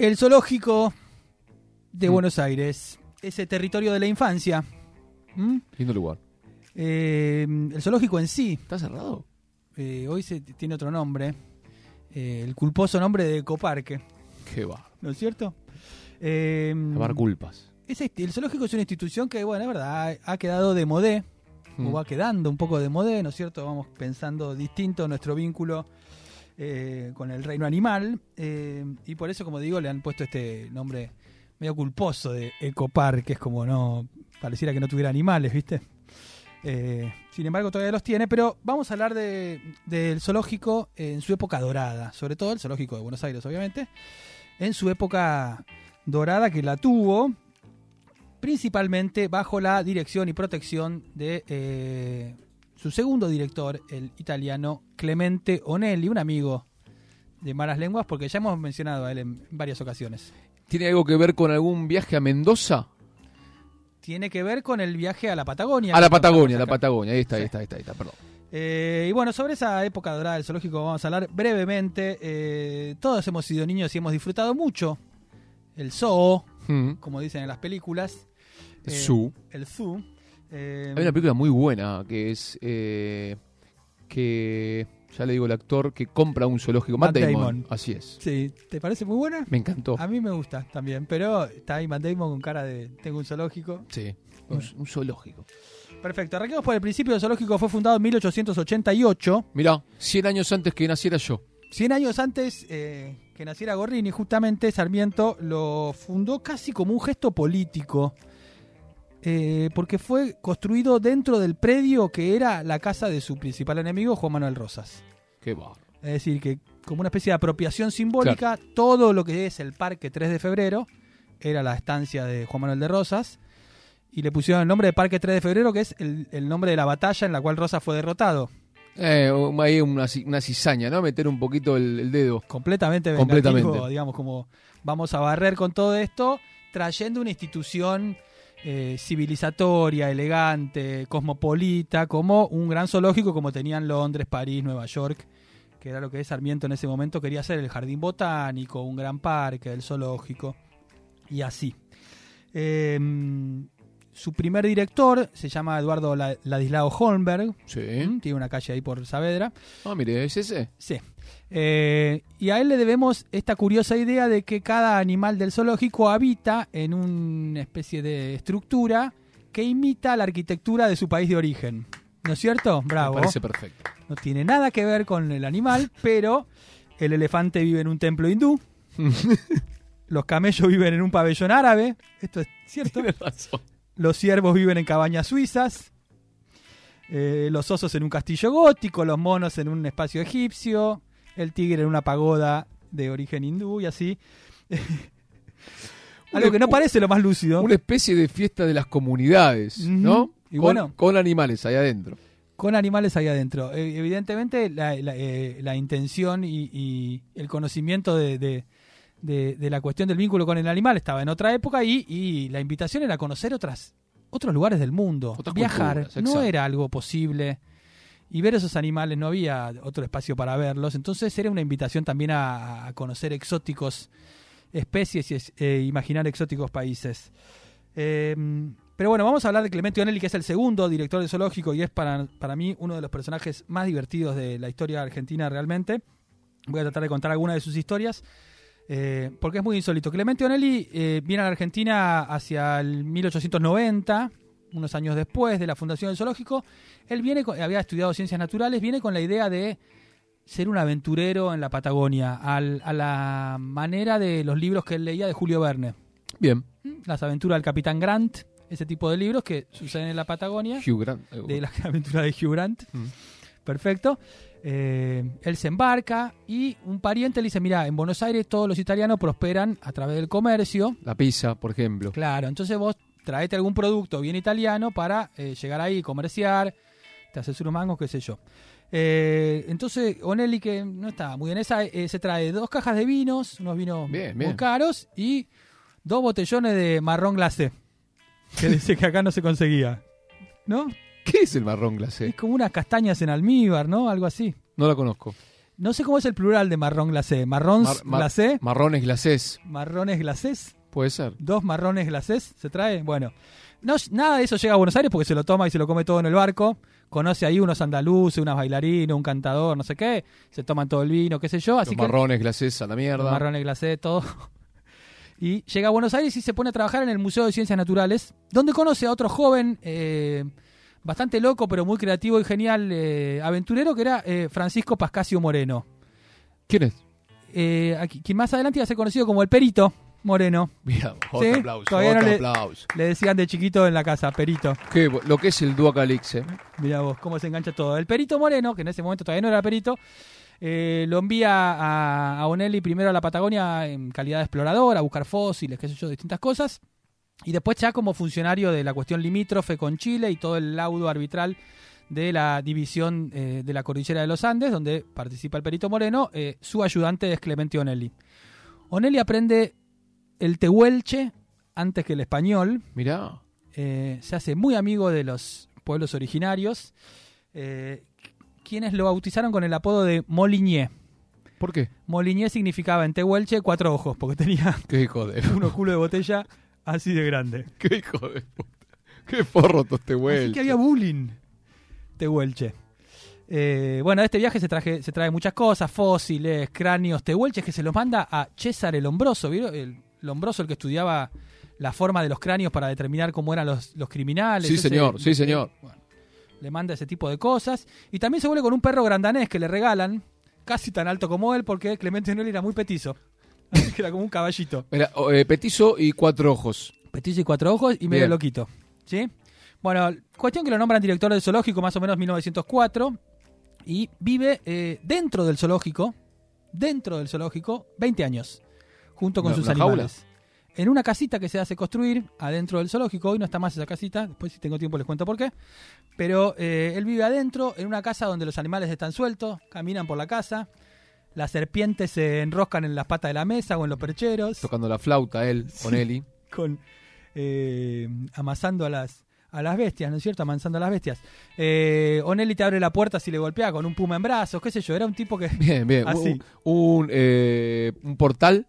El zoológico de Mm. Buenos Aires, ese territorio de la infancia. ¿Mm? Lindo lugar. Eh, el zoológico en sí, ¿Está cerrado? eh, hoy se tiene otro nombre, eh, el culposo nombre de Ecoparque, Qué va. ¿no es cierto? Eh, Lavar culpas. es este- el zoológico es una institución que, bueno, es verdad, ha, ha quedado de modé, Mm. o va quedando un poco de modé, ¿no es cierto? Vamos pensando distinto nuestro vínculo eh, con el reino animal, eh, y por eso, como digo, le han puesto este nombre medio culposo de Ecopark, que es como no, pareciera que no tuviera animales, ¿viste? Eh, sin embargo, todavía los tiene, pero vamos a hablar de- del zoológico en su época dorada, sobre todo el zoológico de Buenos Aires, obviamente, en su época dorada que la tuvo, principalmente bajo la dirección y protección de su segundo director, el italiano Clemente Onelli, un amigo de malas lenguas, porque ya hemos mencionado a él en varias ocasiones. ¿Tiene algo que ver con algún viaje a Mendoza? Tiene que ver con el viaje a la Patagonia. A la Patagonia, contamos la. Patagonia. Ahí está, ahí está, ahí está, ahí está, perdón. Eh, y bueno, sobre esa época dorada del zoológico vamos a hablar brevemente. Eh, todos hemos sido niños y hemos disfrutado mucho el zoo, Mm. como dicen en las películas. Eh, Zoo. El zoo. Eh, Hay una película muy buena que es eh, que ya le digo el actor que compra un zoológico. Matt, Matt Damon. Damon. Así es. Sí, ¿te parece muy buena? Me encantó. A mí me gusta también, pero está ahí Matt Damon con cara de tengo un zoológico. Sí. Un zoológico. Perfecto, arranquemos por el principio. El zoológico fue fundado en 1888, Mirá, 100 años antes que naciera yo. 100 años antes eh, que naciera Gorrini. Justamente Sarmiento lo fundó casi como un gesto político, eh, porque fue construido dentro del predio que era la casa de su principal enemigo, Juan Manuel Rosas. Qué va. Es decir, que como una especie de apropiación simbólica, todo lo que es el Parque 3 de Febrero era la estancia de Juan Manuel de Rosas. Y le pusieron el nombre de Parque 3 de Febrero, que es el, el nombre de la batalla en la cual Rosas fue derrotado. Eh, ahí una, una cizaña, ¿no? Meter un poquito el, el dedo. Completamente Completamente. digamos, como vamos a barrer con todo esto, trayendo una institución eh, civilizatoria, elegante, cosmopolita, como un gran zoológico como tenían Londres, París, Nueva York, que era lo que Sarmiento en ese momento quería hacer, el jardín botánico, un gran parque, el zoológico, y así. Eh, su primer director se llama Eduardo La- Ladislao Holmberg, tiene una calle ahí por Saavedra. Ah, mire, ¿es ese? Sí. Eh, y a él le debemos esta curiosa idea de que cada animal del zoológico habita en una especie de estructura que imita la arquitectura de su país de origen. ¿No es cierto? Bravo. Me parece perfecto. No tiene nada que ver con el animal, pero el elefante vive en un templo hindú. Los camellos viven en un pabellón árabe. Esto es cierto. Razón. Los ciervos viven en cabañas suizas. eh, los osos en un castillo gótico. Los monos en un espacio egipcio. El tigre en una pagoda de origen hindú y así. Algo que no parece lo más lúcido. Una especie de fiesta de las comunidades. ¿no? Y con, bueno. con animales ahí adentro. Con animales ahí adentro. Eh, evidentemente, la, la, eh, la intención y, y el conocimiento de, de- de- de la cuestión del vínculo con el animal estaba en otra época y, y la invitación era conocer otras, otros lugares del mundo. Otras Viajar no era algo posible. Y ver esos animales no había otro espacio para verlos. Entonces era una invitación también a, conocer exóticos especies y eh, imaginar exóticos países. Eh, pero bueno, vamos a hablar de Clemente Onelli, que es el segundo director del zoológico y es para, para mí uno de los personajes más divertidos de la historia argentina realmente. Voy a tratar de contar algunas de sus historias. eh, porque es muy insólito. Clemente Onelli eh, viene a la Argentina hacia el 1890, unos años después de la fundación del zoológico. Él viene, con- había estudiado ciencias naturales, viene con la idea de ser un aventurero en la Patagonia, al- a la manera de los libros que él leía de Julio Verne. Bien. Las aventuras del Capitán Grant, ese tipo de libros que suceden en la Patagonia, Hugh Grant. de las aventuras de Hugh Grant. Mm. Perfecto. Eh, él se embarca y un pariente le dice, mira, en Buenos Aires todos los italianos prosperan a través del comercio. La pizza, por ejemplo. Claro, entonces vos traete algún producto bien italiano para eh, llegar ahí, comerciar, te haces unos mangos, qué sé yo. Eh, entonces, Onelli, que no está muy en esa, eh, se trae dos cajas de vinos, unos vinos Bien, muy bien. caros, y dos botellones de marrón glacé, que dice que acá no se conseguía. ¿No? ¿Qué es el marrón Es glacé? como unas castañas en almíbar, ¿no? Algo así. No la conozco. No sé cómo es el plural de marrón glacé. ¿Marrón Mar- mar- glacé? Marrones glacés. ¿Marrones glacés? Puede ser. dos marrones glacés se trae. Bueno, no, nada de eso llega a Buenos Aires porque se lo toma y se lo come todo en el barco. Conoce ahí unos andaluces, unas bailarinas, un cantador, no sé qué. Se toman todo el vino, qué sé yo. Así Los que marrones glacés a la mierda. los marrones glacés, todo. Y llega a Buenos Aires y se pone a trabajar en el Museo de Ciencias Naturales, donde conoce a otro joven, eh, bastante loco, pero muy creativo y genial, eh, aventurero, que era eh, Francisco Pascasio Moreno. ¿Quién es? Eh, aquí- quien más adelante iba a ser conocido como el Perito Moreno. Mira, Sí, otro aplauso, todavía no otro le- aplauso. Le decían de chiquito en la casa, Perito. Qué lo que es el Duacalix, ¿eh? Mira vos, cómo se engancha todo. El Perito Moreno, que en ese momento todavía no era Perito, eh, lo envía a, a Onelli primero a la Patagonia en calidad de explorador, a buscar fósiles, qué sé yo, distintas cosas. Y después ya como funcionario de la cuestión limítrofe con Chile y todo el laudo arbitral de la división eh, de la cordillera de los Andes, donde participa el Perito Moreno, eh, su ayudante es Clemente Onelli. Onelli aprende el tehuelche antes que el español, Mirá. eh, se hace muy amigo de los pueblos originarios, eh, quienes lo bautizaron con el apodo de Moligné. ¿Por qué? Moligné significaba en Tehuelche cuatro ojos, porque tenía Qué hijo de... uno culo de botella así de grande. Qué hijo de puta. Qué forro este Así que había bullying. Tehuelche. Eh, bueno, de este viaje se, traje, se trae muchas cosas, fósiles, cráneos, tehuelches, que se los manda a César el Lombroso, ¿vieron? El Lombroso, el que estudiaba la forma de los cráneos para determinar cómo eran los, los criminales. Sí, señor, sí, señor. Bueno, le manda ese tipo de cosas. Y también se vuelve con un perro grandanés que le regalan, casi tan alto como él, porque Clemente Onelli era muy petizo. Así que era como un caballito. Era eh, petizo y cuatro ojos. Petizo y cuatro ojos y medio Bien. loquito. ¿Sí? Bueno, cuestión que lo nombran director del zoológico más o menos 1904 y vive eh, dentro del zoológico, dentro del zoológico, 20 años, junto con ¿Una- sus jaula? animales. En una casita que se hace construir adentro del zoológico, hoy no está más esa casita, después si tengo tiempo les cuento por qué, pero eh, él vive adentro, en una casa donde los animales están sueltos, caminan por la casa, las serpientes se enroscan en las patas de la mesa o en los percheros Tocando la flauta él, con Eli. con eh, amasando a las a las bestias, ¿no es cierto? Amasando a las bestias. Eh, Onelli te abre la puerta si le golpea con un puma en brazos, qué sé yo, era un tipo que Bien, bien. Así. Un, un, eh, un portal.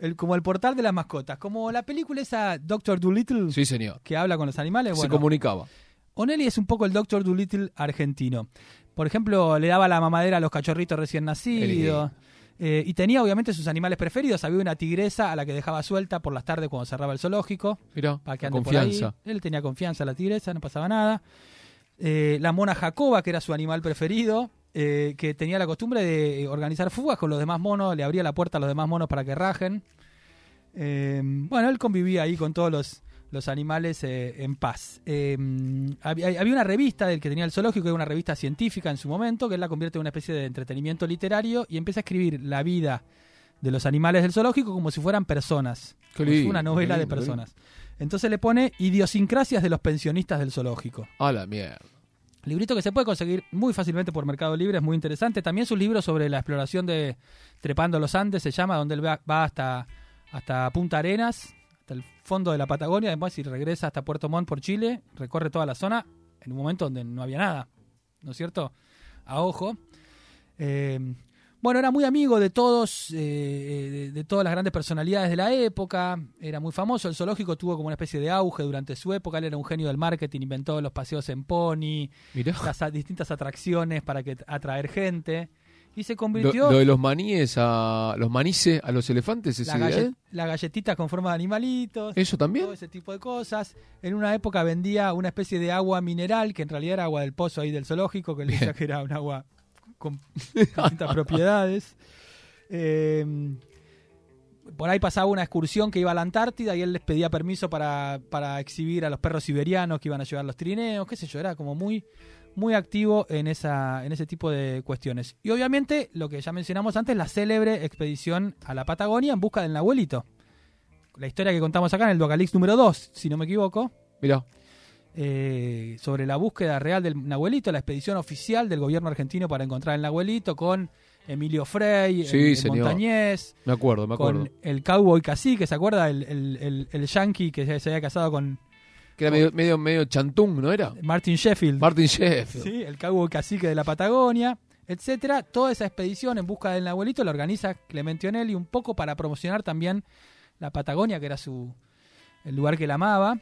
El, como el portal de las mascotas, como la película esa Doctor Dolittle Sí, señor. que habla con los animales, Se bueno, comunicaba. Onelli es un poco el Doctor Dolittle argentino. Por ejemplo, le daba la mamadera a los cachorritos recién nacidos. Eh, y tenía obviamente sus animales preferidos. Había una tigresa a la que dejaba suelta por las tardes cuando cerraba el zoológico. Mira, para que ande confianza. por ahí. Él tenía confianza en la tigresa, no pasaba nada. Eh, la mona Jacoba, que era su animal preferido, eh, que tenía la costumbre de eh, organizar fugas con los demás monos, le abría la puerta a los demás monos para que rajen. Eh, bueno, él convivía ahí con todos los, los animales eh, en paz. Eh, había, había una revista del que tenía el zoológico, que era una revista científica en su momento, que él la convierte en una especie de entretenimiento literario y empieza a escribir la vida de los animales del zoológico como si fueran personas. Como si una novela de personas. Entonces le pone Idiosincrasias de los pensionistas del zoológico. A la mierda. Librito que se puede conseguir muy fácilmente por Mercado Libre, es muy interesante. También sus libros sobre la exploración de Trepando los Andes se llama, donde él va, hasta, hasta Punta Arenas, hasta el fondo de la Patagonia. Además, si regresa hasta Puerto Montt por Chile, recorre toda la zona en un momento donde no había nada, ¿no es cierto? A ojo. Eh, bueno, era muy amigo de todos, eh, de, de todas las grandes personalidades de la época. Era muy famoso. El zoológico tuvo como una especie de auge durante su época. Él era un genio del marketing, inventó los paseos en pony, las a- distintas atracciones para que atraer gente. Y se convirtió lo de los maníes a los manices a los elefantes es la, ideal? galle- la galletita con forma de animalitos. ¿Eso también? Todo ese tipo de cosas. En una época vendía una especie de agua mineral, que en realidad era agua del pozo ahí del zoológico, que él decía que era un agua con distintas propiedades. Eh, por ahí pasaba una excursión que iba a la Antártida y él les pedía permiso para, para exhibir a los perros siberianos que iban a llevar los trineos, qué sé yo, era como muy, muy activo en, esa, en ese tipo de cuestiones. Y obviamente, lo que ya mencionamos antes, la célebre expedición a la Patagonia en busca del Nahuelito. La historia que contamos acá en el Duacalix número 2, si no me equivoco, Mirá, eh, sobre la búsqueda real del Nahuelito, la expedición oficial del gobierno argentino para encontrar el Nahuelito con Emilio Frey, Sí, el, señor. Montañés, me acuerdo, me acuerdo. con el cowboy cacique, ¿se acuerda? El, el, el, yankee que se, se había casado con Que era medio, medio, medio chantung, ¿no era? Martin Sheffield. Martin Sheffield. Sí, el cowboy cacique de la Patagonia, etcétera. Toda esa expedición en busca del Nahuelito la organiza Clemente Onelli un poco para promocionar también la Patagonia, que era su el lugar que él amaba,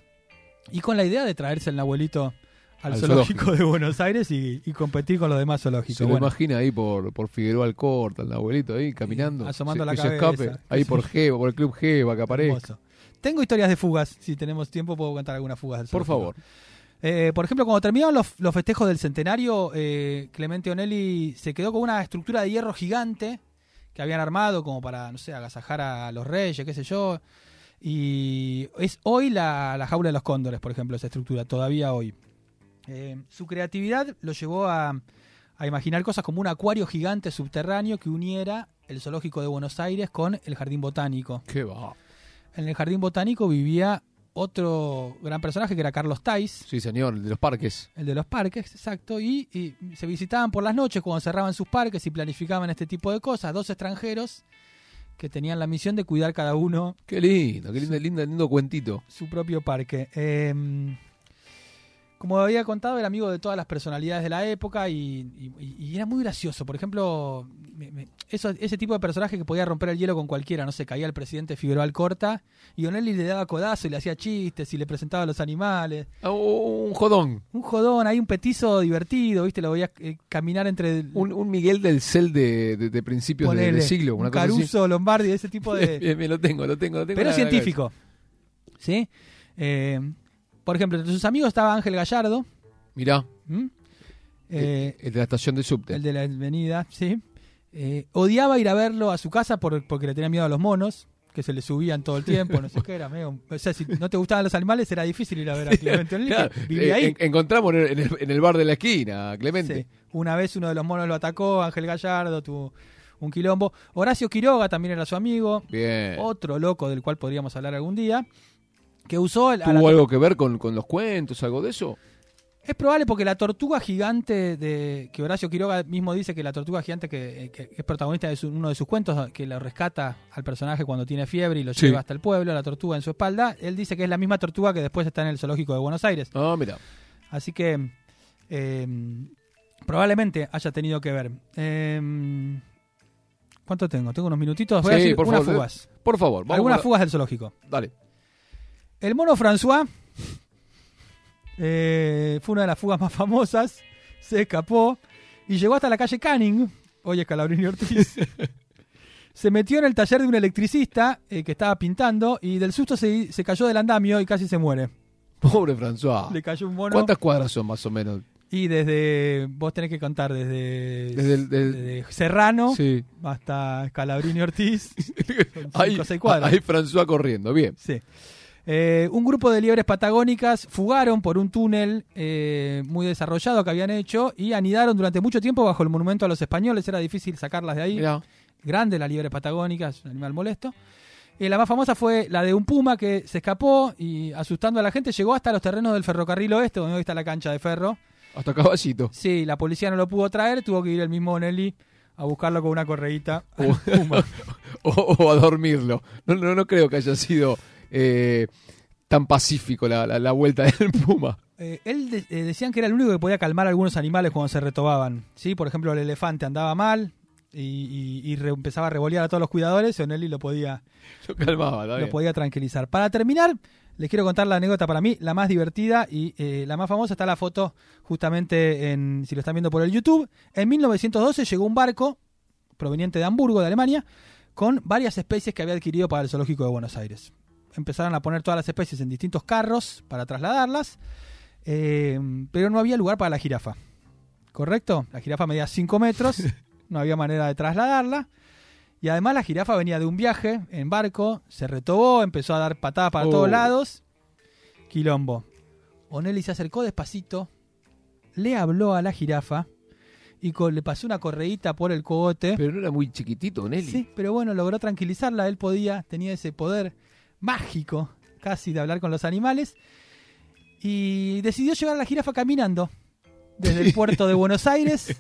y con la idea de traerse el Nahuelito al, Al zoológico, zoológico. de Buenos Aires y, y competir con los demás zoológicos. Se lo Bueno, imagina ahí por, por Figueroa Alcorta, el abuelito ahí caminando. asomando se- la que se cabeza. escape. Ahí por Geva, por el club Geva, que hermoso. Tengo historias de fugas, si tenemos tiempo puedo contar algunas fugas del Por favor. Eh, por ejemplo, cuando terminaron los, los festejos del centenario, eh, Clemente Onelli se quedó con una estructura de hierro gigante que habían armado como para, no sé, agasajar a los reyes, qué sé yo. Y es hoy la, la jaula de los cóndores, por ejemplo, esa estructura, todavía hoy. Eh, su creatividad lo llevó a, a imaginar cosas como un acuario gigante subterráneo que uniera el zoológico de Buenos Aires con el jardín botánico. Qué va. En el jardín botánico vivía otro gran personaje que era Carlos Tais, Sí, señor, el de los parques. el de los parques, exacto, y, y se visitaban por las noches cuando cerraban sus parques y planificaban este tipo de cosas, dos extranjeros que tenían la misión de cuidar cada uno Qué lindo, qué lindo, lindo, lindo cuentito. su propio parque. Eh, como había contado, era amigo de todas las personalidades de la época y, y- y era muy gracioso. Por ejemplo, me- me- eso, ese tipo de personaje que podía romper el hielo con cualquiera, no sé, caía el presidente Figueroa Alcorta y Onelli le daba codazo y le hacía chistes y le presentaba a los animales. Ah, un jodón. Un jodón, ahí un petizo divertido, ¿viste? Lo veía eh, caminar entre Un, un Miguel del Cel de, de, de principios de- del siglo. Una un cosa así. Caruso, Lombardi, ese tipo de... Bien, bien, lo tengo, lo tengo, lo tengo. pero científico. ¿Sí? Eh, por ejemplo, entre sus amigos estaba Ángel Gallardo. Mirá, ¿m? Eh, el de la estación de subte. el de la avenida, sí. Eh, odiaba ir a verlo a su casa por- porque le tenía miedo a los monos, que se le subían todo el tiempo, no sé qué, era medio... O sea, si no te gustaban los animales era difícil ir a ver a Clemente Claro, vivía eh, ahí. en- encontramos el- en el bar de la esquina, Clemente. Sí. Una vez uno de los monos lo atacó, Ángel Gallardo tuvo un quilombo. Horacio Quiroga también era su amigo, Bien. otro loco del cual podríamos hablar algún día, que usó... el- a la- ¿Tuvo algo que ver con, con los cuentos, algo de eso? Es probable porque la tortuga gigante de que Horacio Quiroga mismo dice que la tortuga gigante que, que es protagonista de su- uno de sus cuentos, que lo rescata al personaje cuando tiene fiebre y lo Sí. lleva hasta el pueblo, la tortuga en su espalda, él dice que es la misma tortuga que después está en el zoológico de Buenos Aires. Ah, mira. Así que eh, probablemente haya tenido que ver. Eh, ¿Cuánto tengo? Tengo unos minutitos. Voy a Sí, decir por unas favor, fugas. Por favor, vamos Algunas a- fugas del zoológico. Dale. El mono François eh, fue una de las fugas más famosas. Se escapó y llegó hasta la calle Canning. Hoy es Calabrini Ortiz. se metió en el taller de un electricista eh, que estaba pintando y del susto se, se cayó del andamio y casi se muere. Pobre François. Le cayó un mono. ¿Cuántas cuadras son más o menos? Y desde. Vos tenés que contar desde. Desde el- del- desde Serrano Sí. hasta Calabrini Ortiz. Ahí François corriendo, bien. Sí. Eh, un grupo de liebres patagónicas fugaron por un túnel eh, muy desarrollado que habían hecho y anidaron durante mucho tiempo bajo el monumento a los españoles. Era difícil sacarlas de ahí. Mirá. Grande la liebre patagónica, es un animal molesto. Eh, la más famosa fue la de un puma que se escapó y asustando a la gente llegó hasta los terrenos del ferrocarril oeste, donde hoy está la cancha de ferro. Hasta caballito. Sí, la policía no lo pudo traer, tuvo que ir el mismo Nelly a buscarlo con una correíta. O, puma. o- o a dormirlo. No, no, no creo que haya sido eh, tan pacífico la, la- la vuelta del Puma. Eh, él de- eh, decían que era el único que podía calmar a algunos animales cuando se retobaban. ¿sí? Por ejemplo, el elefante andaba mal y, y- y re- empezaba a revolear a todos los cuidadores y Onelli lo podía, Lo calmaba, podía tranquilizar. Para terminar, les quiero contar la anécdota para mí, la más divertida y eh, la más famosa. Está la foto justamente en, si lo están viendo por el YouTube. En 1912 llegó un barco proveniente de Hamburgo, de Alemania, con varias especies que había adquirido para el zoológico de Buenos Aires. Empezaron a poner todas las especies en distintos carros para trasladarlas, eh, pero no había lugar para la jirafa. ¿Correcto? La jirafa medía 5 metros, no había manera de trasladarla. Y además la jirafa venía de un viaje en barco, se retobó, empezó a dar patadas para Oh. todos lados. Quilombo. Onelli se acercó despacito, le habló a la jirafa y le pasó una correíta por el cogote. Pero no era muy chiquitito, Nelly. Sí, pero bueno, logró tranquilizarla. Él podía, tenía ese poder mágico casi de hablar con los animales. Y decidió llevar a la jirafa caminando desde el puerto de Buenos Aires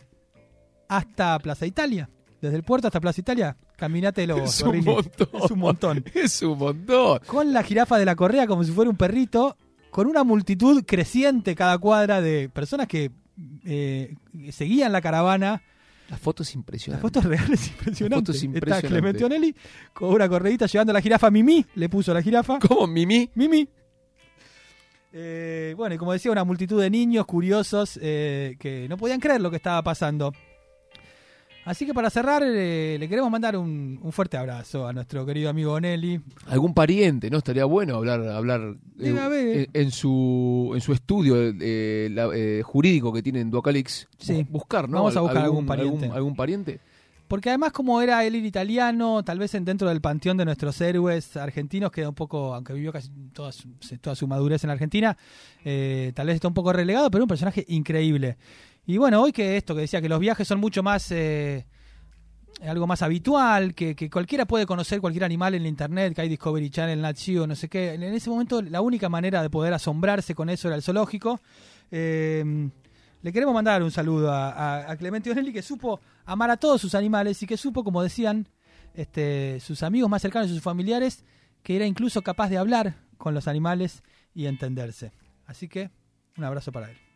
hasta Plaza Italia. Desde el puerto hasta Plaza Italia, caminate los Es un montón. Es un montón. Es un montón. Con la jirafa de la correa como si fuera un perrito, con una multitud creciente cada cuadra de personas que eh, seguían la caravana. La foto es La impresionante. foto es real, es impresionante. La foto es Está. Clemente Onelli con una correíta llevando a la jirafa Mimi, le puso a la jirafa. ¿Cómo, Mimi? Mimi. Eh, bueno, y como decía, una multitud de niños curiosos eh, que no podían creer lo que estaba pasando. Así que para cerrar, eh, le queremos mandar un, un fuerte abrazo a nuestro querido amigo Onelli. Algún pariente, ¿no? Estaría bueno hablar, hablar eh, haber. en, en su en su estudio eh, la- eh, jurídico que tiene en Duacalix. Sí. Bu- Buscar, ¿no? Vamos a buscar algún pariente. Algún, algún pariente. Porque además, como era él italiano, tal vez en- dentro del panteón de nuestros héroes argentinos, queda un poco, aunque vivió casi toda su, toda su madurez en la Argentina, eh, tal vez está un poco relegado, pero un personaje increíble. Y bueno, hoy que esto que decía que los viajes son mucho más. eh, algo más habitual, que, que cualquiera puede conocer cualquier animal en la internet, que hay Discovery Channel, Nat Geo, no sé qué. En ese momento la única manera de poder asombrarse con eso era el zoológico. Eh, le queremos mandar un saludo a Clemente Onelli que supo amar a todos sus animales y que supo, como decían este, sus amigos más cercanos y sus familiares, que era incluso capaz de hablar con los animales y entenderse. Así que un abrazo para él.